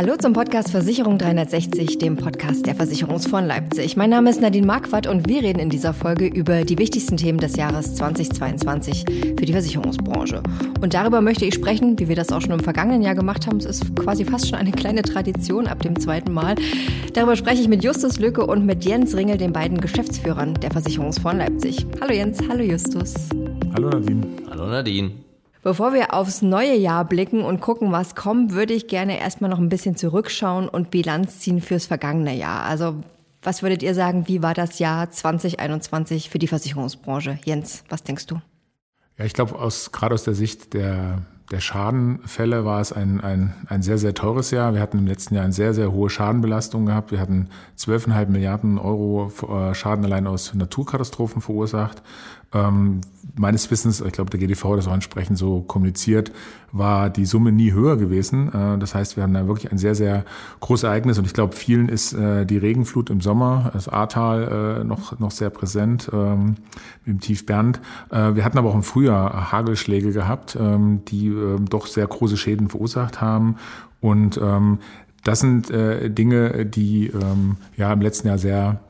Hallo zum Podcast Versicherung 360, dem Podcast der Versicherungsfonds Leipzig. Mein Name ist Nadine Marquardt und wir reden in dieser Folge über die wichtigsten Themen des Jahres 2022 für die Versicherungsbranche. Und darüber möchte ich sprechen, wie wir das auch schon im vergangenen Jahr gemacht haben. Es ist quasi fast schon eine kleine Tradition ab dem zweiten Mal. Darüber spreche ich mit Justus Lücke und mit Jens Ringel, den beiden Geschäftsführern der Versicherungsfonds Leipzig. Hallo Jens, hallo Justus. Hallo Nadine. Hallo Nadine. Bevor wir aufs neue Jahr blicken und gucken, was kommt, würde ich gerne erstmal noch ein bisschen zurückschauen und Bilanz ziehen fürs vergangene Jahr. Also was würdet ihr sagen, wie war das Jahr 2021 für die Versicherungsbranche? Jens, was denkst du? Ja, ich glaube, aus, gerade aus der Sicht der, der Schadenfälle war es ein, ein, ein sehr, sehr teures Jahr. Wir hatten im letzten Jahr eine sehr, sehr hohe Schadenbelastung gehabt. Wir hatten 12,5 Milliarden Euro äh, Schaden allein aus Naturkatastrophen verursacht. Ähm, meines Wissens, ich glaube, der GDV hat das auch entsprechend so kommuniziert, war die Summe nie höher gewesen. Äh, das heißt, wir haben da wirklich ein sehr, sehr großes Ereignis und ich glaube, vielen ist äh, die Regenflut im Sommer, das Ahrtal äh, noch, noch sehr präsent ähm, mit dem Tief Bernd. Äh, wir hatten aber auch im Frühjahr Hagelschläge gehabt, ähm, die doch sehr große Schäden verursacht haben und ähm, das sind äh, Dinge, die ähm, ja im letzten Jahr sehr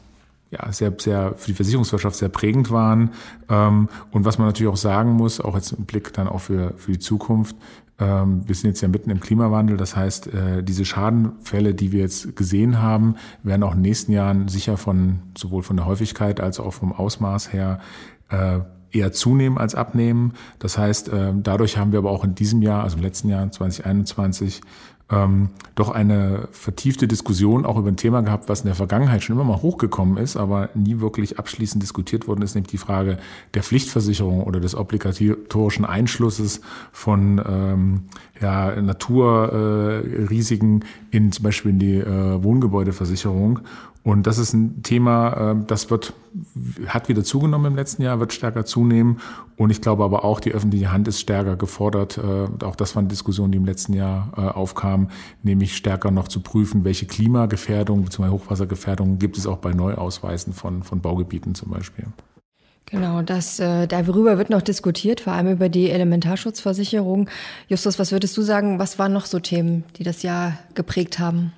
ja, sehr, sehr für die Versicherungswirtschaft sehr prägend waren. Ähm, und was man natürlich auch sagen muss, auch jetzt im Blick dann auch für, für die Zukunft, ähm, wir sind jetzt ja mitten im Klimawandel, das heißt, äh, diese Schadenfälle, die wir jetzt gesehen haben, werden auch in den nächsten Jahren sicher von sowohl von der Häufigkeit als auch vom Ausmaß her äh, eher zunehmen als abnehmen. Das heißt, äh, dadurch haben wir aber auch in diesem Jahr, also im letzten Jahr 2021, ähm, doch eine vertiefte Diskussion auch über ein Thema gehabt, was in der Vergangenheit schon immer mal hochgekommen ist, aber nie wirklich abschließend diskutiert worden ist, nämlich die Frage der Pflichtversicherung oder des obligatorischen Einschlusses von ähm, ja, Naturrisiken äh, in zum Beispiel in die äh, Wohngebäudeversicherung. Und das ist ein Thema, äh, das wird, hat wieder zugenommen im letzten Jahr, wird stärker zunehmen. Und ich glaube aber auch, die öffentliche Hand ist stärker gefordert. Äh, auch das war eine Diskussion, die im letzten Jahr äh, aufkam, nämlich stärker noch zu prüfen, welche Klimagefährdung bzw. Hochwassergefährdungen gibt es auch bei Neuausweisen von, von Baugebieten zum Beispiel. Genau, das, äh, darüber wird noch diskutiert, vor allem über die Elementarschutzversicherung. Justus, was würdest du sagen, was waren noch so Themen, die das Jahr geprägt haben?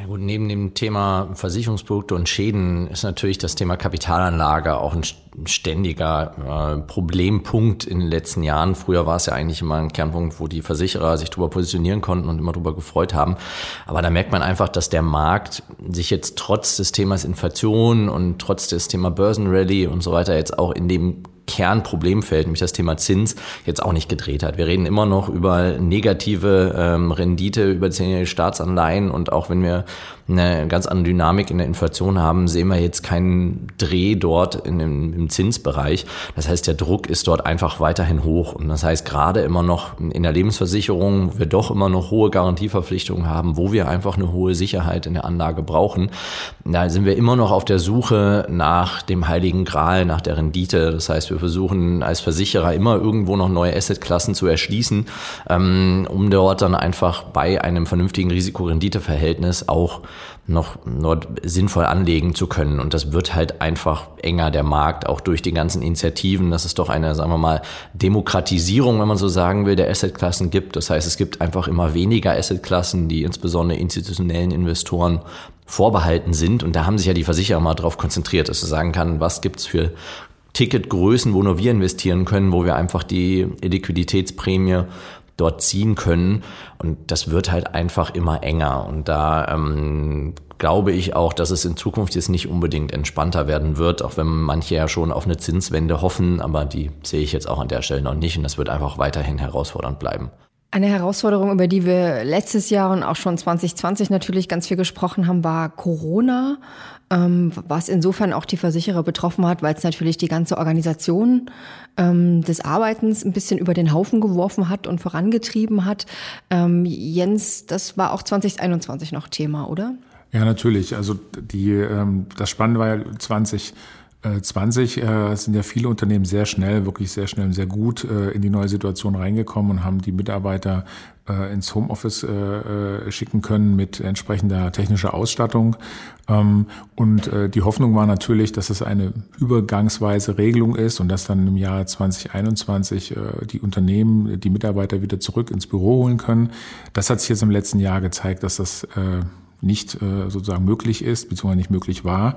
Ja gut, neben dem Thema Versicherungsprodukte und Schäden ist natürlich das Thema Kapitalanlage auch ein ständiger äh, Problempunkt in den letzten Jahren. Früher war es ja eigentlich immer ein Kernpunkt, wo die Versicherer sich darüber positionieren konnten und immer darüber gefreut haben. Aber da merkt man einfach, dass der Markt sich jetzt trotz des Themas Inflation und trotz des Thema Börsenrally und so weiter jetzt auch in dem Kernproblemfeld, nämlich das Thema Zins, jetzt auch nicht gedreht hat. Wir reden immer noch über negative ähm, Rendite, über zehnjährige Staatsanleihen und auch wenn wir eine ganz andere Dynamik in der Inflation haben, sehen wir jetzt keinen Dreh dort in dem, im Zinsbereich. Das heißt, der Druck ist dort einfach weiterhin hoch. Und das heißt, gerade immer noch in der Lebensversicherung, wo wir doch immer noch hohe Garantieverpflichtungen haben, wo wir einfach eine hohe Sicherheit in der Anlage brauchen, da sind wir immer noch auf der Suche nach dem heiligen Gral, nach der Rendite. Das heißt, wir versuchen als Versicherer immer irgendwo noch neue Assetklassen zu erschließen, ähm, um dort dann einfach bei einem vernünftigen Risiko-Rendite-Verhältnis auch noch, noch sinnvoll anlegen zu können. Und das wird halt einfach enger, der Markt, auch durch die ganzen Initiativen. Das ist doch eine, sagen wir mal, Demokratisierung, wenn man so sagen will, der Assetklassen gibt. Das heißt, es gibt einfach immer weniger Assetklassen, die insbesondere institutionellen Investoren vorbehalten sind. Und da haben sich ja die Versicherer mal darauf konzentriert, dass sie sagen kann, was gibt's für Ticketgrößen, wo nur wir investieren können, wo wir einfach die Liquiditätsprämie dort ziehen können. Und das wird halt einfach immer enger. Und da ähm, glaube ich auch, dass es in Zukunft jetzt nicht unbedingt entspannter werden wird, auch wenn manche ja schon auf eine Zinswende hoffen, aber die sehe ich jetzt auch an der Stelle noch nicht und das wird einfach weiterhin herausfordernd bleiben. Eine Herausforderung, über die wir letztes Jahr und auch schon 2020 natürlich ganz viel gesprochen haben, war Corona, was insofern auch die Versicherer betroffen hat, weil es natürlich die ganze Organisation ähm, des Arbeitens ein bisschen über den Haufen geworfen hat und vorangetrieben hat. Ähm, Jens, das war auch 2021 noch Thema, oder? Ja, natürlich. Also die, das Spannende war ja 20 20 äh, sind ja viele Unternehmen sehr schnell, wirklich sehr schnell und sehr gut äh, in die neue Situation reingekommen und haben die Mitarbeiter äh, ins Homeoffice äh, äh, schicken können mit entsprechender technischer Ausstattung. Ähm, und äh, die Hoffnung war natürlich, dass es eine übergangsweise Regelung ist und dass dann im Jahr 2021 äh, die Unternehmen die Mitarbeiter wieder zurück ins Büro holen können. Das hat sich jetzt im letzten Jahr gezeigt, dass das nicht äh, sozusagen möglich ist, beziehungsweise nicht möglich war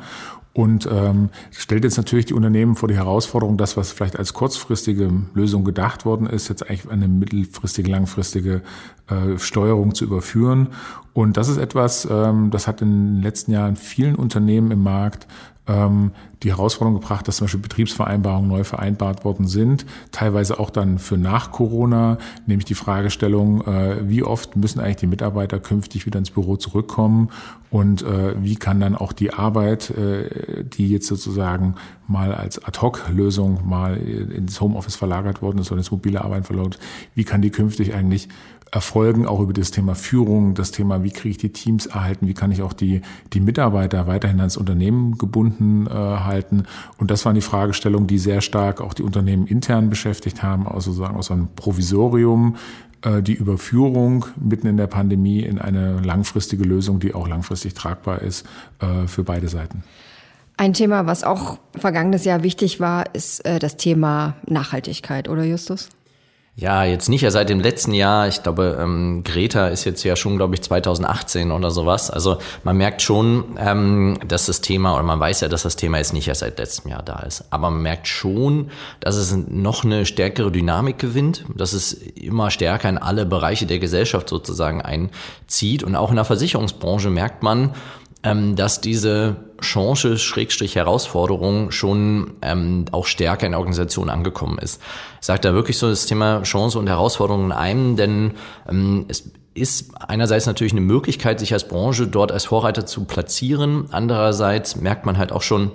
und ähm, stellt jetzt natürlich die Unternehmen vor die Herausforderung, das, was vielleicht als kurzfristige Lösung gedacht worden ist, jetzt eigentlich eine mittelfristige, langfristige äh, Steuerung zu überführen. Und das ist etwas, ähm, das hat in den letzten Jahren vielen Unternehmen im Markt ähm, die Herausforderung gebracht, dass zum Beispiel Betriebsvereinbarungen neu vereinbart worden sind, teilweise auch dann für nach Corona, nämlich die Fragestellung, äh, wie oft müssen eigentlich die Mitarbeiter künftig wieder ins Büro zurückkommen und äh, wie kann dann auch die Arbeit, äh, die jetzt sozusagen mal als Ad-Hoc-Lösung mal ins Homeoffice verlagert worden ist oder ins mobile Arbeiten verlagert, wie kann die künftig eigentlich erfolgen, auch über das Thema Führung, das Thema, wie kriege ich die Teams erhalten, wie kann ich auch die, die Mitarbeiter weiterhin ans Unternehmen gebunden halten. Und das waren die Fragestellungen, die sehr stark auch die Unternehmen intern beschäftigt haben, also sozusagen aus einem Provisorium, äh, die Überführung mitten in der Pandemie in eine langfristige Lösung, die auch langfristig tragbar ist äh, für beide Seiten. Ein Thema, was auch vergangenes Jahr wichtig war, ist äh, das Thema Nachhaltigkeit, oder Justus? Ja, jetzt nicht ja seit dem letzten Jahr. Ich glaube, ähm, Greta ist jetzt ja schon, glaube ich, 2018 oder sowas. Also man merkt schon, ähm, dass das Thema, oder man weiß ja, dass das Thema jetzt nicht erst seit letztem Jahr da ist. Aber man merkt schon, dass es noch eine stärkere Dynamik gewinnt, dass es immer stärker in alle Bereiche der Gesellschaft sozusagen einzieht. Und auch in der Versicherungsbranche merkt man, ähm, dass diese Chance, Schrägstrich Herausforderung schon ähm, auch stärker in der Organisation angekommen ist. Ich sage da wirklich so das Thema Chance und Herausforderung in einem, denn ähm, es ist einerseits natürlich eine Möglichkeit, sich als Branche dort als Vorreiter zu platzieren. Andererseits merkt man halt auch schon,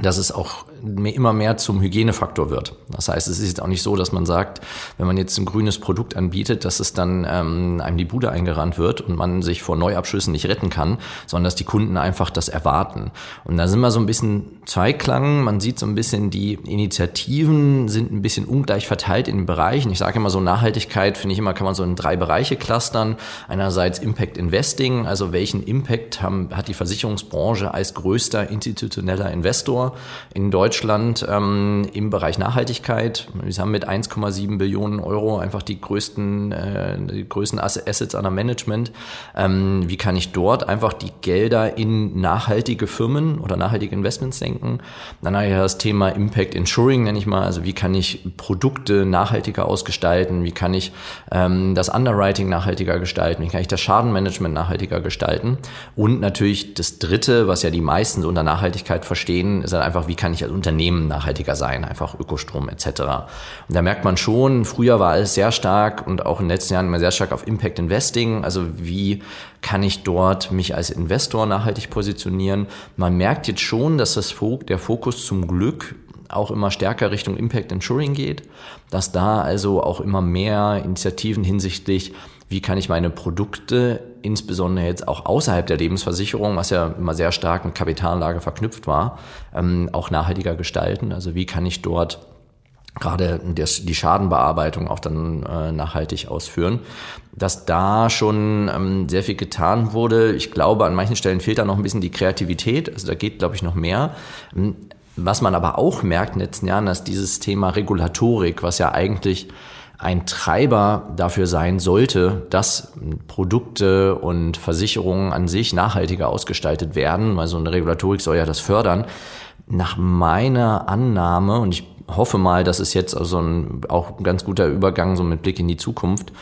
dass es auch immer mehr zum Hygienefaktor wird. Das heißt, es ist jetzt auch nicht so, dass man sagt, wenn man jetzt ein grünes Produkt anbietet, dass es dann ähm, einem die Bude eingerannt wird und man sich vor Neuabschlüssen nicht retten kann, sondern dass die Kunden einfach das erwarten. Und da sind wir so ein bisschen Zweiklang. Man sieht so ein bisschen, die Initiativen sind ein bisschen ungleich verteilt in den Bereichen. Ich sage immer so, Nachhaltigkeit finde ich immer, kann man so in drei Bereiche clustern. Einerseits Impact Investing, also welchen Impact haben, hat die Versicherungsbranche als größter institutioneller Investor in Deutschland Deutschland ähm, im Bereich Nachhaltigkeit. Wir haben mit 1,7 Billionen Euro einfach die größten, äh, die größten Assets under Management. Ähm, wie kann ich dort einfach die Gelder in nachhaltige Firmen oder nachhaltige Investments senken? Dann habe ich das Thema Impact Insuring, nenne ich mal. Also wie kann ich Produkte nachhaltiger ausgestalten? Wie kann ich ähm, das Underwriting nachhaltiger gestalten? Wie kann ich das Schadenmanagement nachhaltiger gestalten? Und natürlich das Dritte, was ja die meisten unter Nachhaltigkeit verstehen, ist halt einfach, wie kann ich als Unternehmen nachhaltiger sein, einfach Ökostrom etc. Und da merkt man schon, früher war es sehr stark und auch in den letzten Jahren immer sehr stark auf Impact Investing, also wie kann ich dort mich als Investor nachhaltig positionieren. Man merkt jetzt schon, dass das, der Fokus zum Glück auch immer stärker Richtung Impact Insuring geht, dass da also auch immer mehr Initiativen hinsichtlich wie kann ich meine Produkte, insbesondere jetzt auch außerhalb der Lebensversicherung, was ja immer sehr stark mit Kapitalanlage verknüpft war, ähm, auch nachhaltiger gestalten. Also wie kann ich dort gerade die Schadenbearbeitung auch dann äh, nachhaltig ausführen. Dass da schon ähm, sehr viel getan wurde. Ich glaube, an manchen Stellen fehlt da noch ein bisschen die Kreativität. Also da geht, glaube ich, noch mehr. Ähm, was man aber auch merkt in den letzten Jahren, dass dieses Thema Regulatorik, was ja eigentlich ein Treiber dafür sein sollte, dass Produkte und Versicherungen an sich nachhaltiger ausgestaltet werden, weil so eine Regulatorik soll ja das fördern. Nach meiner Annahme, und ich hoffe mal, dass es jetzt also ein, auch ein ganz guter Übergang so mit Blick in die Zukunft,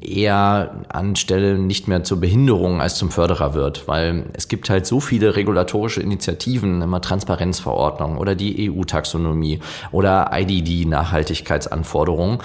eher anstelle nicht mehr zur Behinderung als zum Förderer wird, weil es gibt halt so viele regulatorische Initiativen, immer Transparenzverordnung oder die EU-Taxonomie oder IDD-Nachhaltigkeitsanforderungen,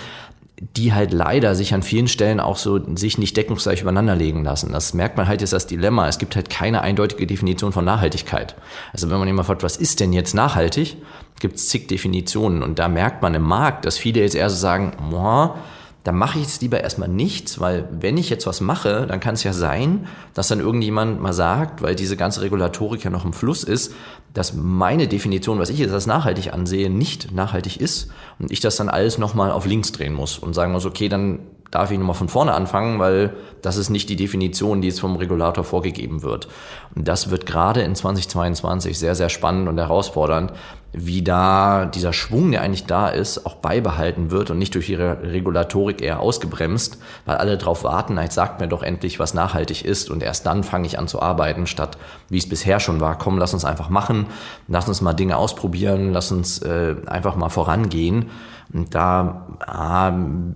die halt leider sich an vielen Stellen auch so sich nicht deckungsgleich übereinander legen lassen. Das merkt man halt jetzt das Dilemma. Es gibt halt keine eindeutige Definition von Nachhaltigkeit. Also wenn man immer fragt, was ist denn jetzt nachhaltig, gibt es zig Definitionen. Und da merkt man im Markt, dass viele jetzt eher so sagen, boah, dann mache ich jetzt lieber erstmal nichts, weil wenn ich jetzt was mache, dann kann es ja sein, dass dann irgendjemand mal sagt, weil diese ganze Regulatorik ja noch im Fluss ist, dass meine Definition, was ich jetzt als nachhaltig ansehe, nicht nachhaltig ist und ich das dann alles nochmal auf links drehen muss und sagen muss, okay, dann darf ich nochmal von vorne anfangen, weil das ist nicht die Definition, die jetzt vom Regulator vorgegeben wird. Und das wird gerade in 2022 sehr, sehr spannend und herausfordernd, wie da dieser Schwung, der eigentlich da ist, auch beibehalten wird und nicht durch ihre Regulatorik eher ausgebremst, weil alle darauf warten, jetzt sagt mir doch endlich, was nachhaltig ist und erst dann fange ich an zu arbeiten, statt wie es bisher schon war, komm, lass uns einfach machen, lass uns mal Dinge ausprobieren, lass uns äh, einfach mal vorangehen. Und da ah,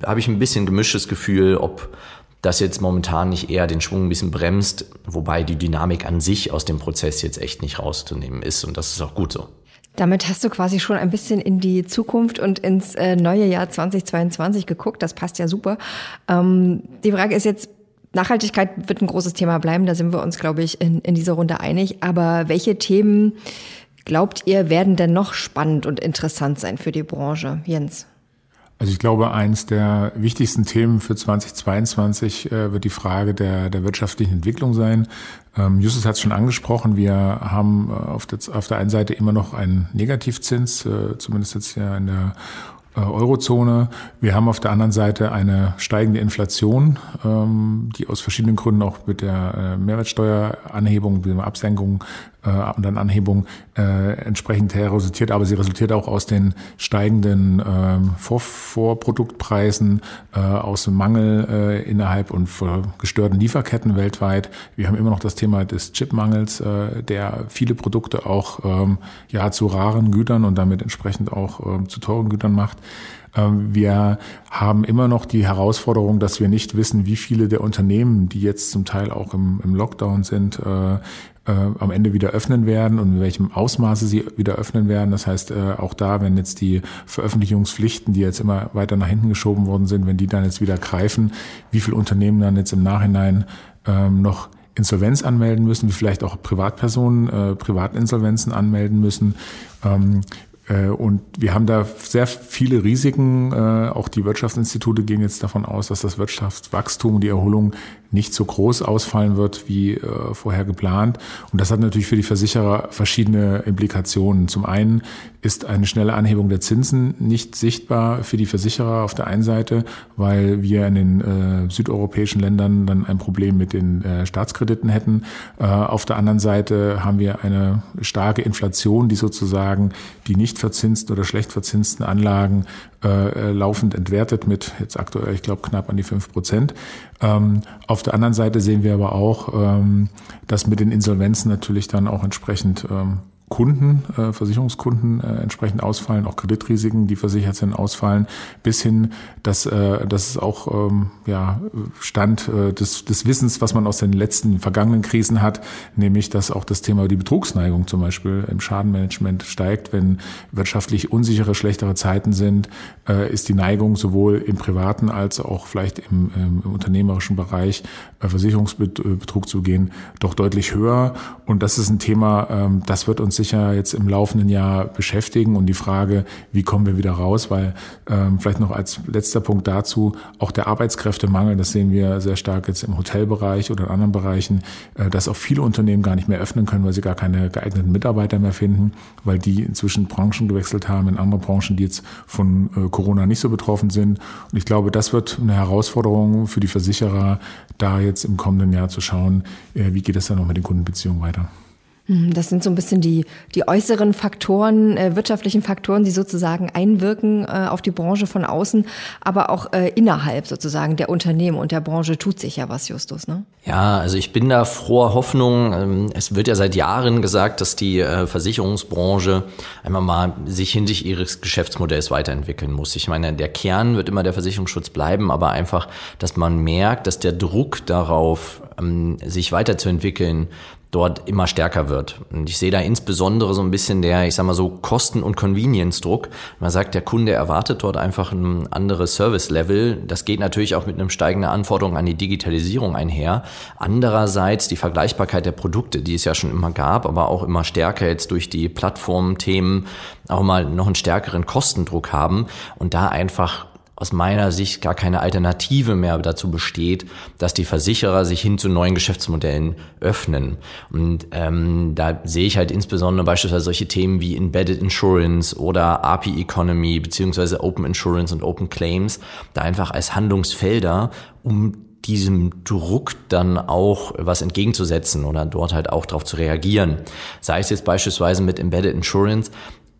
habe ich ein bisschen gemischtes Gefühl, ob das jetzt momentan nicht eher den Schwung ein bisschen bremst, wobei die Dynamik an sich aus dem Prozess jetzt echt nicht rauszunehmen ist und das ist auch gut so. Damit hast du quasi schon ein bisschen in die Zukunft und ins äh, neue Jahr 2022 geguckt. Das passt ja super. Ähm, die Frage ist jetzt, Nachhaltigkeit wird ein großes Thema bleiben. Da sind wir uns, glaube ich, in, in dieser Runde einig. Aber welche Themen glaubt ihr, werden denn noch spannend und interessant sein für die Branche? Jens? Also ich glaube, eins der wichtigsten Themen für 2022 äh, wird die Frage der, der wirtschaftlichen Entwicklung sein. Ähm, Justus hat es schon angesprochen, wir haben äh, auf, der, auf der einen Seite immer noch einen Negativzins, äh, zumindest jetzt ja in der äh, Eurozone. Wir haben auf der anderen Seite eine steigende Inflation, ähm, die aus verschiedenen Gründen auch mit der äh, Mehrwertsteueranhebung, mit der Absenkung äh, und dann Anhebung entsprechend her resultiert. Aber sie resultiert auch aus den steigenden ähm, Vor Vorproduktpreisen, aus dem Mangel innerhalb und gestörten Lieferketten weltweit. Wir haben immer noch das Thema des Chipmangels, der viele Produkte auch ähm, ja zu raren Gütern und damit entsprechend auch zu teuren Gütern macht. Ähm, wir haben immer noch die Herausforderung, dass wir nicht wissen, wie viele der Unternehmen, die jetzt zum Teil auch im, im Lockdown sind, äh, äh, am Ende wieder öffnen werden und in welchem Ausmaße sie wieder öffnen werden. Das heißt, äh, auch da, wenn jetzt die Veröffentlichungspflichten, die jetzt immer weiter nach hinten geschoben worden sind, wenn die dann jetzt wieder greifen, wie viele Unternehmen dann jetzt im Nachhinein ähm, noch Insolvenz anmelden müssen, wie vielleicht auch Privatpersonen äh, Privatinsolvenzen anmelden müssen. Ähm, äh, und wir haben da sehr viele Risiken. Äh, auch die Wirtschaftsinstitute gehen jetzt davon aus, dass das Wirtschaftswachstum und die Erholung nicht so groß ausfallen wird wie äh, vorher geplant. Und das hat natürlich für die Versicherer verschiedene Implikationen. Zum einen ist eine schnelle Anhebung der Zinsen nicht sichtbar für die Versicherer auf der einen Seite, weil wir in den äh, südeuropäischen Ländern dann ein Problem mit den äh, Staatskrediten hätten. Äh, auf der anderen Seite haben wir eine starke Inflation, die sozusagen die nicht verzinsten oder schlecht verzinsten Anlagen äh, laufend entwertet mit jetzt aktuell, ich glaube, knapp an die fünf Prozent. Ähm, auf der anderen Seite sehen wir aber auch, ähm, dass mit den Insolvenzen natürlich dann auch entsprechend ähm, Kunden, äh, Versicherungskunden äh, entsprechend ausfallen, auch Kreditrisiken, die versichert sind, ausfallen, bis hin, dass äh, das ist auch ähm, ja, Stand äh, des, des Wissens, was man aus den letzten vergangenen Krisen hat, nämlich dass auch das Thema die Betrugsneigung zum Beispiel im Schadenmanagement steigt, wenn wirtschaftlich unsichere, schlechtere Zeiten sind, äh, ist die Neigung sowohl im privaten als auch vielleicht im, im, im unternehmerischen Bereich äh, Versicherungsbetrug zu gehen, doch deutlich höher. Und das ist ein Thema, ähm, das wird uns sicher jetzt im laufenden Jahr beschäftigen und die Frage, wie kommen wir wieder raus, weil ähm, vielleicht noch als letzter Punkt dazu, auch der Arbeitskräftemangel, das sehen wir sehr stark jetzt im Hotelbereich oder in anderen Bereichen, äh, dass auch viele Unternehmen gar nicht mehr öffnen können, weil sie gar keine geeigneten Mitarbeiter mehr finden, weil die inzwischen Branchen gewechselt haben in andere Branchen, die jetzt von äh, Corona nicht so betroffen sind. Und ich glaube, das wird eine Herausforderung für die Versicherer, da jetzt im kommenden Jahr zu schauen, äh, wie geht es dann noch mit den Kundenbeziehungen weiter. Hm, das sind so ein bisschen die, die äußeren Faktoren, äh, wirtschaftlichen Faktoren, die sozusagen einwirken äh, auf die Branche von außen, aber auch äh, innerhalb sozusagen der Unternehmen und der Branche tut sich ja was, Justus, ne? Ja, also ich bin da froher Hoffnung. Ähm, es wird ja seit Jahren gesagt, dass die äh, Versicherungsbranche einmal mal sich hinsichtlich ihres Geschäftsmodells weiterentwickeln muss. Ich meine, der Kern wird immer der Versicherungsschutz bleiben, aber einfach, dass man merkt, dass der Druck darauf, ähm, sich weiterzuentwickeln, dort immer stärker wird. Und ich sehe da insbesondere so ein bisschen der, ich sag mal so, Kosten- und Convenience-Druck. Man sagt, der Kunde erwartet dort einfach ein anderes Service-Level. Das geht natürlich auch mit einem steigenden Anforderung an die Digitalisierung einher. Andererseits die Vergleichbarkeit der Produkte, die es ja schon immer gab, aber auch immer stärker jetzt durch die Plattform-Themen auch mal noch einen stärkeren Kostendruck haben und da einfach aus meiner Sicht gar keine Alternative mehr dazu besteht, dass die Versicherer sich hin zu neuen Geschäftsmodellen öffnen. Und ähm, da sehe ich halt insbesondere beispielsweise solche Themen wie Embedded Insurance oder API Economy beziehungsweise Open Insurance und Open Claims da einfach als Handlungsfelder, um diesem Druck dann auch was entgegenzusetzen oder dort halt auch darauf zu reagieren. Sei es jetzt beispielsweise mit Embedded Insurance,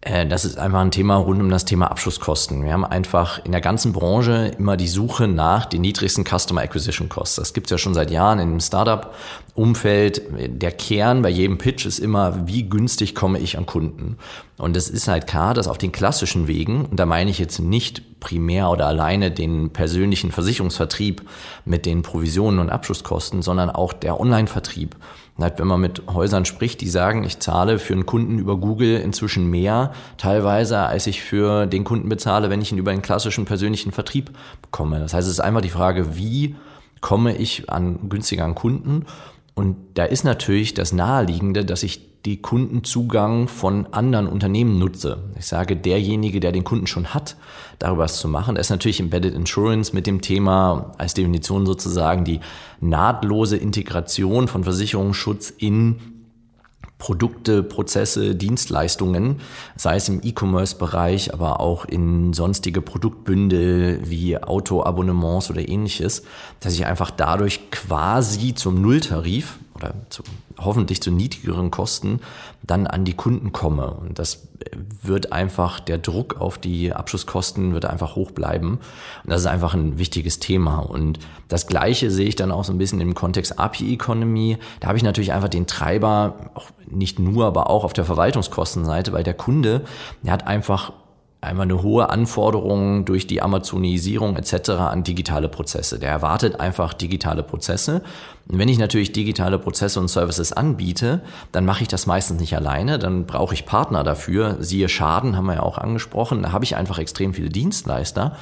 das ist einfach ein Thema rund um das Thema Abschlusskosten. Wir haben einfach in der ganzen Branche immer die Suche nach den niedrigsten Customer Acquisition Costs. Das gibt es ja schon seit Jahren in dem Startup-Umfeld. Der Kern bei jedem Pitch ist immer, wie günstig komme ich an Kunden? Und es ist halt klar, dass auf den klassischen Wegen, und da meine ich jetzt nicht primär oder alleine den persönlichen Versicherungsvertrieb mit den Provisionen und Abschlusskosten, sondern auch der Online-Vertrieb Halt, wenn man mit Häusern spricht, die sagen, ich zahle für einen Kunden über Google inzwischen mehr, teilweise, als ich für den Kunden bezahle, wenn ich ihn über einen klassischen persönlichen Vertrieb bekomme. Das heißt, es ist einfach die Frage, wie komme ich an günstigeren Kunden? Und da ist natürlich das Naheliegende, dass ich die Kundenzugang von anderen Unternehmen nutze. Ich sage, derjenige, der den Kunden schon hat, darüber was zu machen. Da ist natürlich Embedded Insurance mit dem Thema als Definition sozusagen die nahtlose Integration von Versicherungsschutz in Produkte, Prozesse, Dienstleistungen, sei es im E-Commerce-Bereich, aber auch in sonstige Produktbündel wie Autoabonnements oder ähnliches, dass ich einfach dadurch quasi zum Nulltarif oder zu, hoffentlich zu niedrigeren Kosten dann an die Kunden komme. Und das wird einfach, der Druck auf die Abschlusskosten wird einfach hoch bleiben. Und das ist einfach ein wichtiges Thema. Und das Gleiche sehe ich dann auch so ein bisschen im Kontext API-Economy. Da habe ich natürlich einfach den Treiber, auch nicht nur, aber auch auf der Verwaltungskostenseite, weil der Kunde, der hat einfach einmal eine hohe Anforderung durch die Amazonisierung etc. an digitale Prozesse. Der erwartet einfach digitale Prozesse. Und wenn ich natürlich digitale Prozesse und Services anbiete, dann mache ich das meistens nicht alleine, dann brauche ich Partner dafür. Siehe Schaden, haben wir ja auch angesprochen, da habe ich einfach extrem viele Dienstleister.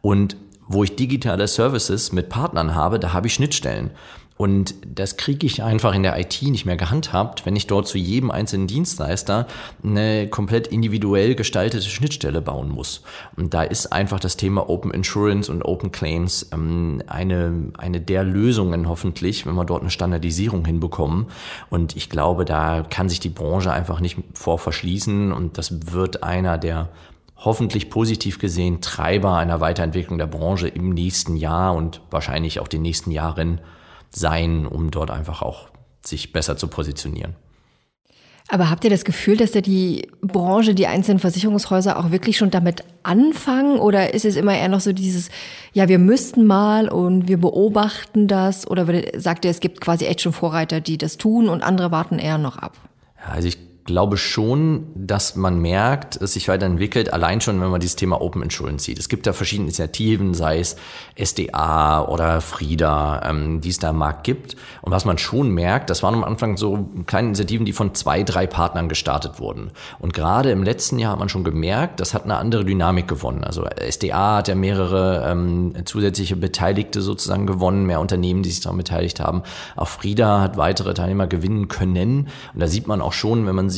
Und wo ich digitale Services mit Partnern habe, da habe ich Schnittstellen. Und das kriege ich einfach in der IT nicht mehr gehandhabt, wenn ich dort zu jedem einzelnen Dienstleister eine komplett individuell gestaltete Schnittstelle bauen muss. Und da ist einfach das Thema Open Insurance und Open Claims ähm, eine, eine der Lösungen hoffentlich, wenn wir dort eine Standardisierung hinbekommen. Und ich glaube, da kann sich die Branche einfach nicht vor verschließen und das wird einer der hoffentlich positiv gesehen Treiber einer Weiterentwicklung der Branche im nächsten Jahr und wahrscheinlich auch den nächsten Jahren sein, um dort einfach auch sich besser zu positionieren. Aber habt ihr das Gefühl, dass da die Branche, die einzelnen Versicherungshäuser auch wirklich schon damit anfangen? Oder ist es immer eher noch so dieses, ja, wir müssten mal und wir beobachten das? Oder sagt ihr, es gibt quasi echt schon Vorreiter, die das tun und andere warten eher noch ab? Also ich glaube schon, dass man merkt, es sich weiterentwickelt, allein schon, wenn man dieses Thema Open Insurance sieht. Es gibt da verschiedene Initiativen, sei es SDA oder Frieda, ähm, die es da am Markt gibt. Und was man schon merkt, das waren am Anfang so kleine Initiativen, die von zwei, drei Partnern gestartet wurden. Und gerade im letzten Jahr hat man schon gemerkt, das hat eine andere Dynamik gewonnen. Also SDA hat ja mehrere ähm, zusätzliche Beteiligte sozusagen gewonnen, mehr Unternehmen, die sich daran beteiligt haben. Auch Frieda hat weitere Teilnehmer gewinnen können. Und da sieht man auch schon, wenn man sich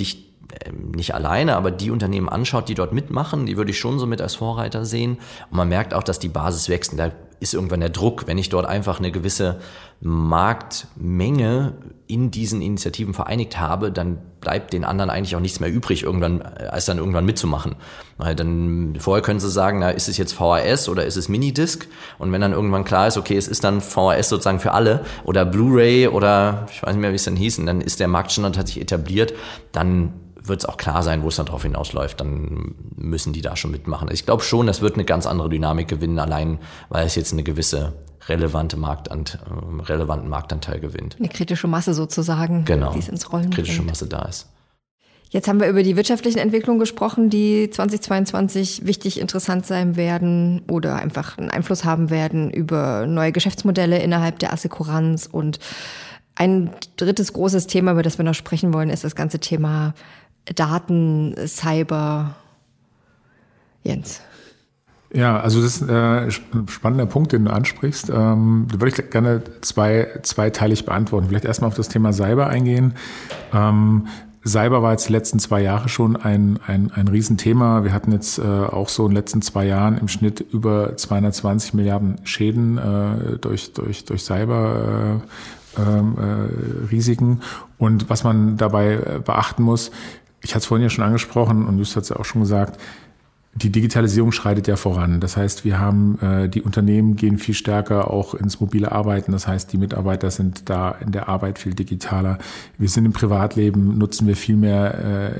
ähm, nicht alleine, aber die Unternehmen anschaut, die dort mitmachen, die würde ich schon so mit als Vorreiter sehen. Und man merkt auch, dass die Basis wächst. Und da ist irgendwann der Druck, wenn ich dort einfach eine gewisse Marktmenge in diesen Initiativen vereinigt habe, dann bleibt den anderen eigentlich auch nichts mehr übrig, irgendwann, äh, als dann irgendwann mitzumachen. Weil dann, vorher können sie sagen, na, ist es jetzt VHS oder ist es Minidisc? Und wenn dann irgendwann klar ist, okay, es ist dann VHS sozusagen für alle oder Blu-ray oder ich weiß nicht mehr, wie es dann hieß, und dann ist der Marktstandard hat sich etabliert, dann wird es auch klar sein, wo es dann drauf hinausläuft, dann müssen die da schon mitmachen. Also ich glaube schon, das wird eine ganz andere Dynamik gewinnen, allein weil es jetzt eine gewisse relevante Marktant, äh, relevanten Marktanteil gewinnt. Eine kritische Masse sozusagen, genau. die es ins Rollen kritische bringt. Masse da ist. Jetzt haben wir über die wirtschaftlichen Entwicklungen gesprochen, die 2022 wichtig interessant sein werden oder einfach einen Einfluss haben werden über neue Geschäftsmodelle innerhalb der Assekuranz. Und ein drittes großes Thema, über das wir noch sprechen wollen, ist das ganze Thema Daten, Cyber. Jens. Ja, also das ist äh, ein spannender Punkt, den du ansprichst. Ähm, da würde ich gerne zwei, zweiteilig beantworten. Vielleicht erstmal auf das Thema Cyber eingehen. Ähm, Cyber war jetzt die letzten zwei Jahre schon ein, ein, ein Riesenthema. Wir hatten jetzt äh, auch so in den letzten zwei Jahren im Schnitt über 220 Milliarden Schäden äh, durch, durch, durch Cyber. Äh, ähm, äh, Risiken. Und was man dabei äh, beachten muss, ich hatte es vorhin ja schon angesprochen und Just hat es ja auch schon gesagt, die Digitalisierung schreitet ja voran. Das heißt, wir haben äh, die Unternehmen gehen viel stärker auch ins mobile Arbeiten. Das heißt, die Mitarbeiter sind da in der Arbeit viel digitaler. Wir sind im Privatleben nutzen wir viel mehr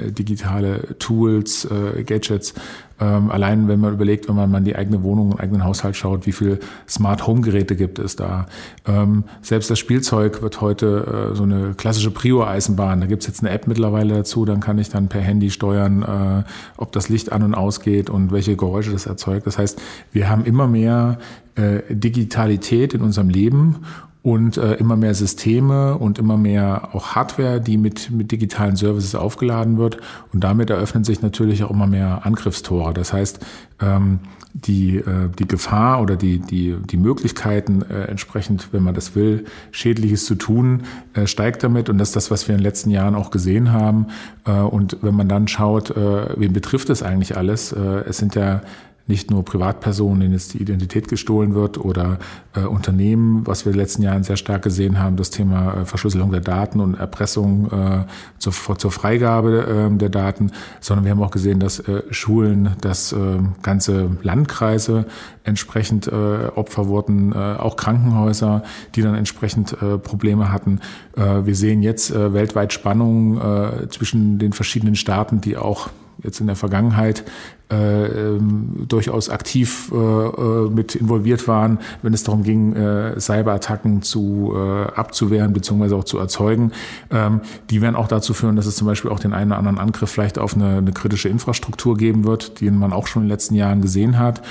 äh, digitale Tools, äh, Gadgets ähm, allein wenn man überlegt, wenn man mal in die eigene Wohnung, und eigenen Haushalt schaut, wie viel Smart Home Geräte gibt es da. Ähm, selbst das Spielzeug wird heute äh, so eine klassische Prio-Eisenbahn. Da gibt es jetzt eine App mittlerweile dazu, dann kann ich dann per Handy steuern, äh, ob das Licht an und ausgeht und welche Geräusche das erzeugt. Das heißt, wir haben immer mehr äh, Digitalität in unserem Leben und äh, immer mehr Systeme und immer mehr auch Hardware, die mit, mit digitalen Services aufgeladen wird. Und damit eröffnen sich natürlich auch immer mehr Angriffstore. Das heißt, ähm, die, äh, die Gefahr oder die, die, die Möglichkeiten äh, entsprechend, wenn man das will, Schädliches zu tun, äh, steigt damit. Und das ist das, was wir in den letzten Jahren auch gesehen haben. Äh, und wenn man dann schaut, äh, wen betrifft das eigentlich alles? Äh, es sind ja nicht nur Privatpersonen, denen jetzt die Identität gestohlen wird oder äh, Unternehmen, was wir in den letzten Jahren sehr stark gesehen haben, das Thema äh, Verschlüsselung der Daten und Erpressung äh, zur, zur Freigabe äh, der Daten, sondern wir haben auch gesehen, dass äh, Schulen, dass äh, ganze Landkreise entsprechend äh, Opfer wurden, äh, auch Krankenhäuser, die dann entsprechend äh, Probleme hatten. Äh, wir sehen jetzt äh, weltweit Spannungen äh, zwischen den verschiedenen Staaten, die auch jetzt in der Vergangenheit äh, ähm, durchaus aktiv äh, äh, mit involviert waren, wenn es darum ging, äh, Cyberattacken zu äh, abzuwehren bzw. auch zu erzeugen. Ähm, die werden auch dazu führen, dass es zum Beispiel auch den einen oder anderen Angriff vielleicht auf eine, eine kritische Infrastruktur geben wird, den man auch schon in den letzten Jahren gesehen hat.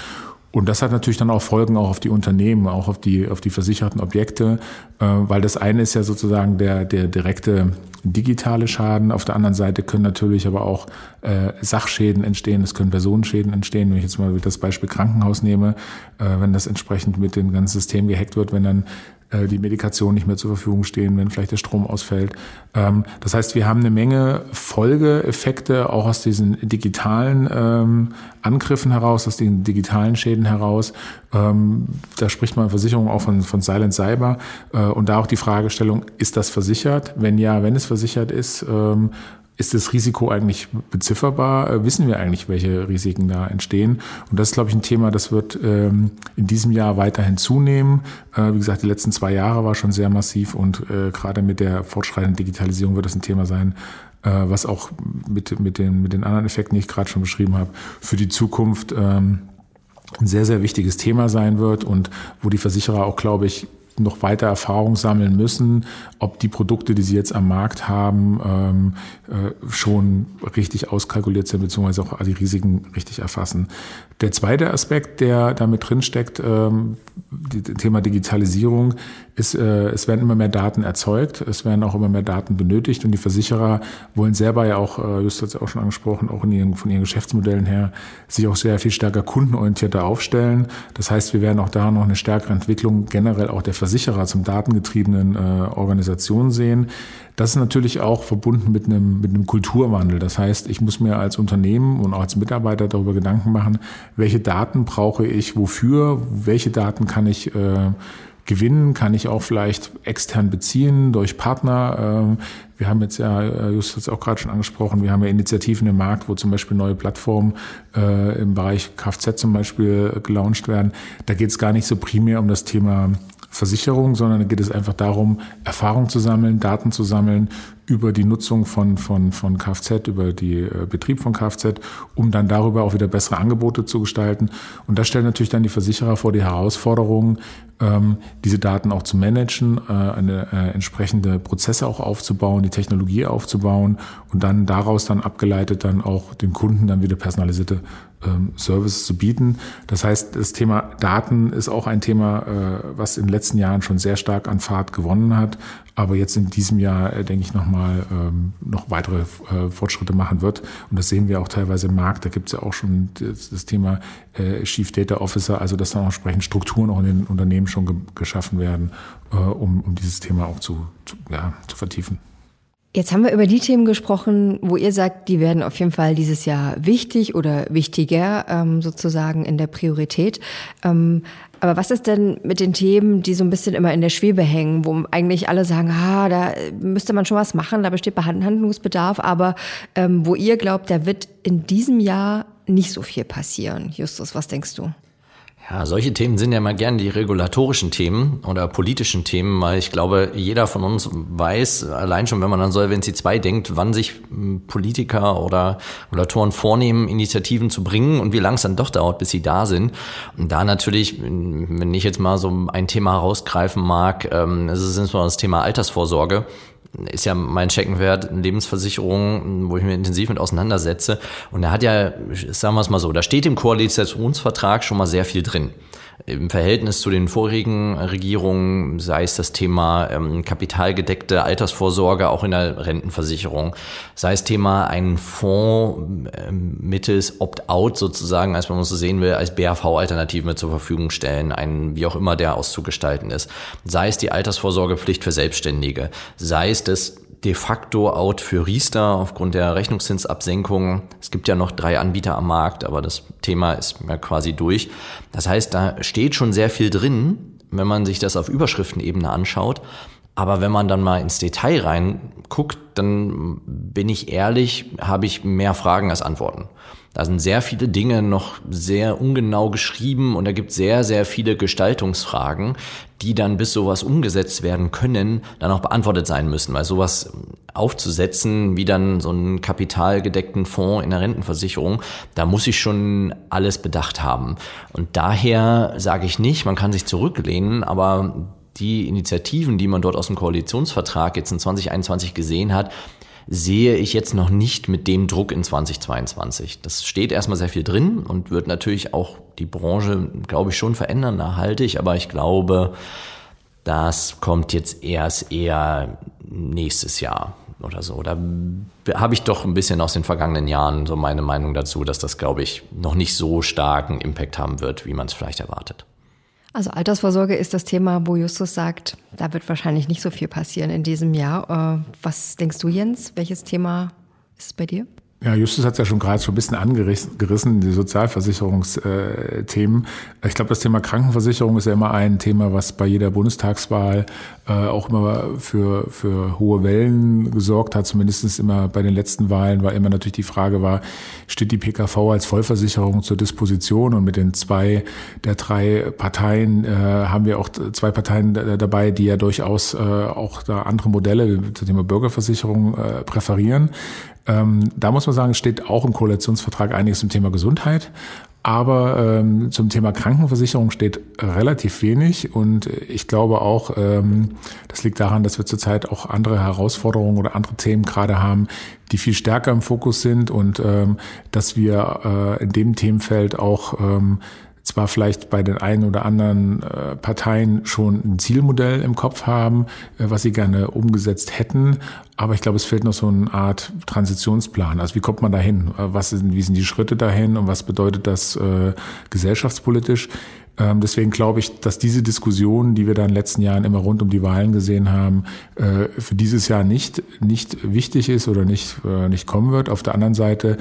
Und das hat natürlich dann auch Folgen auch auf die Unternehmen, auch auf die, auf die versicherten Objekte, äh, weil das eine ist ja sozusagen der, der direkte digitale Schaden. Auf der anderen Seite können natürlich aber auch äh, Sachschäden entstehen, es können Personenschäden entstehen. Wenn ich jetzt mal das Beispiel Krankenhaus nehme, äh, wenn das entsprechend mit dem ganzen System gehackt wird, wenn dann äh, die Medikation nicht mehr zur Verfügung stehen, wenn vielleicht der Strom ausfällt. Ähm, das heißt, wir haben eine Menge Folgeeffekte auch aus diesen digitalen ähm, Angriffen heraus, aus den digitalen Schäden heraus. Ähm, da spricht man Versicherung auch von, von Silent Cyber. Äh, und da auch die Fragestellung, ist das versichert? Wenn ja, wenn es versichert ist, ist das Risiko eigentlich bezifferbar? Äh, wissen wir eigentlich, welche Risiken da entstehen? Und das ist, glaube ich, ein Thema, das wird ähm, in diesem Jahr weiterhin zunehmen. Äh, wie gesagt, die letzten zwei Jahre war schon sehr massiv und äh, gerade mit der fortschreitenden Digitalisierung wird das ein Thema sein, äh, was auch mit, mit, den, mit den anderen Effekten, die ich gerade schon beschrieben habe, für die Zukunft ähm, ein sehr, sehr wichtiges Thema sein wird und wo die Versicherer auch, glaube ich, noch weiter Erfahrung sammeln müssen, ob die Produkte, die sie jetzt am Markt haben, ähm, äh, schon richtig auskalkuliert sind, beziehungsweise auch die Risiken richtig erfassen. Der zweite Aspekt, der damit drinsteckt, ähm, das Thema Digitalisierung, ist, äh, es werden immer mehr Daten erzeugt, es werden auch immer mehr Daten benötigt und die Versicherer wollen selber ja auch, äh, Just hat es auch schon angesprochen, auch ihren, von ihren Geschäftsmodellen her, sich auch sehr viel stärker kundenorientierter aufstellen. Das heißt, wir werden auch da noch eine stärkere Entwicklung generell auch der Versicherer zum datengetriebenen äh, Organisation sehen. Das ist natürlich auch verbunden mit einem, mit einem Kulturwandel. Das heißt, ich muss mir als Unternehmen und auch als Mitarbeiter darüber Gedanken machen, welche Daten brauche ich wofür, welche Daten kann ich äh, gewinnen, kann ich auch vielleicht extern beziehen durch Partner. Ähm, wir haben jetzt ja, äh, Just hat es auch gerade schon angesprochen, wir haben ja Initiativen im Markt, wo zum Beispiel neue Plattformen äh, im Bereich Kfz zum Beispiel gelauncht werden. Da geht es gar nicht so primär um das Thema Versicherung, sondern geht es einfach darum, Erfahrung zu sammeln, Daten zu sammeln über die Nutzung von, von, von Kfz, über die äh, Betrieb von Kfz, um dann darüber auch wieder bessere Angebote zu gestalten. Und das stellt natürlich dann die Versicherer vor die Herausforderung, ähm, diese Daten auch zu managen, äh, eine äh, entsprechende Prozesse auch aufzubauen, die Technologie aufzubauen und dann daraus dann abgeleitet dann auch den Kunden dann wieder personalisierte ähm, Services zu bieten. Das heißt, das Thema Daten ist auch ein Thema, äh, was in den letzten Jahren schon sehr stark an Fahrt gewonnen hat, aber jetzt in diesem Jahr, äh, denke ich, nochmal ähm, noch weitere äh, Fortschritte machen wird. Und das sehen wir auch teilweise im Markt. Da gibt es ja auch schon das, das Thema äh, Chief Data Officer, also dass dann auch entsprechend Strukturen auch in den Unternehmen schon ge geschaffen werden, äh, um, um dieses Thema auch zu, zu, ja, zu vertiefen. Jetzt haben wir über die Themen gesprochen, wo ihr sagt, die werden auf jeden Fall dieses Jahr wichtig oder wichtiger ähm, sozusagen in der Priorität. Ähm, aber was ist denn mit den Themen, die so ein bisschen immer in der Schwebe hängen, wo eigentlich alle sagen, ah, da müsste man schon was machen, da besteht Handlungsbedarf, aber ähm, wo ihr glaubt, da wird in diesem Jahr nicht so viel passieren. Justus, was denkst du? Ja, solche Themen sind ja mal gern die regulatorischen Themen oder politischen Themen, weil ich glaube, jeder von uns weiß, allein schon, wenn man an Solvency 2 denkt, wann sich hm, Politiker oder Regulatoren vornehmen, Initiativen zu bringen und wie lang es dann doch dauert, bis sie da sind. Und da natürlich, wenn ich jetzt mal so ein Thema rausgreifen mag, ähm, das ist insbesondere das Thema Altersvorsorge ist ja mein Checkenwert Lebensversicherung, wo ich mich intensiv mit auseinandersetze. Und da hat ja, sagen wir es mal so, da steht im Koalitionsvertrag schon mal sehr viel drin im Verhältnis zu den vorigen Regierungen, sei es das Thema ähm, kapitalgedeckte Altersvorsorge auch in der Rentenversicherung, sei es Thema einen Fonds äh, mittels Opt-out sozusagen, als man so sehen will, als BAV-Alternative zur Verfügung stellen, einen wie auch immer der auszugestalten ist, sei es die Altersvorsorgepflicht für Selbstständige, sei es das de facto out für Riester aufgrund der Rechnungszinsabsenkung. Es gibt ja noch drei Anbieter am Markt, aber das Thema ist ja quasi durch. Das heißt, da steht schon sehr viel drin, wenn man sich das auf Überschriftenebene anschaut. Aber wenn man dann mal ins Detail reinguckt, dann bin ich ehrlich, habe ich mehr Fragen als Antworten. Da sind sehr viele Dinge noch sehr ungenau geschrieben und da gibt sehr, sehr viele Gestaltungsfragen, die dann bis sowas umgesetzt werden können, dann auch beantwortet sein müssen. Weil sowas aufzusetzen, wie dann so einen kapitalgedeckten Fonds in der Rentenversicherung, da muss ich schon alles bedacht haben. Und daher sage ich nicht, man kann sich zurücklehnen, aber die Initiativen, die man dort aus dem Koalitionsvertrag jetzt in 2021 gesehen hat, sehe ich jetzt noch nicht mit dem Druck in 2022. Das steht erstmal sehr viel drin und wird natürlich auch die Branche, glaube ich, schon verändern, nachhaltig, aber ich glaube, das kommt jetzt erst eher nächstes Jahr oder so. Da habe ich doch ein bisschen aus den vergangenen Jahren so meine Meinung dazu, dass das, glaube ich, noch nicht so starken Impact haben wird, wie man es vielleicht erwartet. Also Altersvorsorge ist das Thema, wo Justus sagt, da wird wahrscheinlich nicht so viel passieren in diesem Jahr. Äh, was denkst du, Jens? Welches Thema ist es bei dir? Ja, Justus hat es ja schon gerade schon ein bisschen angerissen, die Sozialversicherungsthemen. Ich glaube, das Thema Krankenversicherung ist ja immer ein Thema, was bei jeder Bundestagswahl äh, auch immer für, für hohe Wellen gesorgt hat. Zumindest immer bei den letzten Wahlen war immer natürlich die Frage war, steht die PKV als Vollversicherung zur Disposition? Und mit den zwei der drei Parteien äh, haben wir auch zwei Parteien dabei, die ja durchaus äh, auch da andere Modelle zum Thema Bürgerversicherung äh, präferieren. Ähm, da muss man sagen, es steht auch im Koalitionsvertrag einiges zum Thema Gesundheit. Aber ähm, zum Thema Krankenversicherung steht relativ wenig und ich glaube auch, ähm, das liegt daran, dass wir zurzeit auch andere Herausforderungen oder andere Themen gerade haben, die viel stärker im Fokus sind und ähm, dass wir äh, in dem Themenfeld auch ähm, zwar vielleicht bei den einen oder anderen äh, Parteien schon ein Zielmodell im Kopf haben, äh, was sie gerne umgesetzt hätten, aber ich glaube, es fehlt noch so eine Art Transitionsplan. Also wie kommt man dahin? Äh, was sind, wie sind die Schritte dahin und was bedeutet das äh, gesellschaftspolitisch? Ähm, deswegen glaube ich, dass diese Diskussion, die wir da in den letzten Jahren immer rund um die Wahlen gesehen haben, für dieses Jahr nicht, nicht wichtig ist oder nicht, nicht kommen wird. Auf der anderen Seite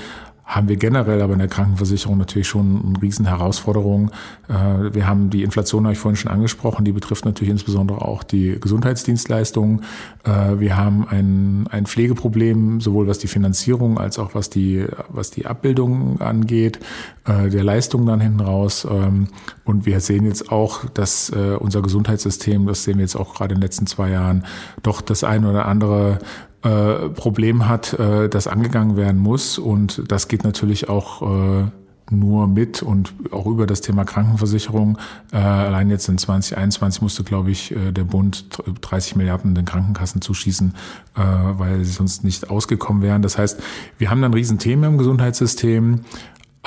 haben wir generell aber in der Krankenversicherung natürlich schon eine riesen Herausforderung. Äh, wir haben die Inflation, habe ich vorhin schon angesprochen, die betrifft natürlich insbesondere auch die Gesundheitsdienstleistungen. Äh, wir haben ein, ein Pflegeproblem, sowohl was die Finanzierung als auch was die, was die Abbildung angeht, äh, der Leistung dann hinten raus. Ähm, und wir sehen jetzt auch, dass unser Gesundheitssystem, das sehen wir jetzt auch gerade in den letzten zwei Jahren, doch das eine oder andere äh, Problem hat, äh, das angegangen werden muss. Und das geht natürlich auch äh, nur mit und auch über das Thema Krankenversicherung. Äh, allein jetzt in 2021 musste, glaube ich, äh, der Bund 30 Milliarden den Krankenkassen zuschießen, äh, weil sie sonst nicht ausgekommen wären. Das heißt, wir haben dann Riesenthemen im Gesundheitssystem.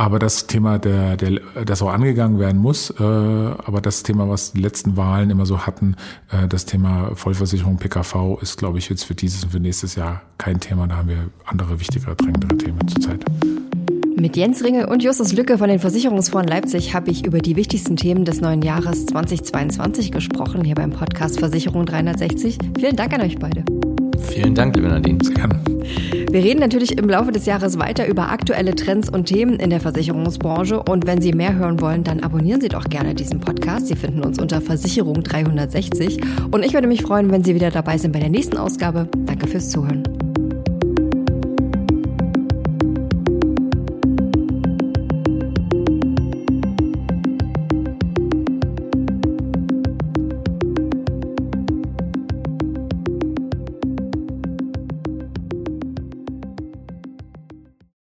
Aber das Thema, der, der, das auch angegangen werden muss, äh, aber das Thema, was die letzten Wahlen immer so hatten, äh, das Thema Vollversicherung PKV, ist, glaube ich, jetzt für dieses und für nächstes Jahr kein Thema. Da haben wir andere, wichtigere, drängendere Themen zurzeit. Mit Jens Ringe und Justus Lücke von den Versicherungsfonds Leipzig habe ich über die wichtigsten Themen des neuen Jahres 2022 gesprochen, hier beim Podcast Versicherung 360. Vielen Dank an euch beide. Vielen Dank, liebe Nadine. Sehr gerne. Wir reden natürlich im Laufe des Jahres weiter über aktuelle Trends und Themen in der Versicherungsbranche. Und wenn Sie mehr hören wollen, dann abonnieren Sie doch gerne diesen Podcast. Sie finden uns unter Versicherung 360. Und ich würde mich freuen, wenn Sie wieder dabei sind bei der nächsten Ausgabe. Danke fürs Zuhören.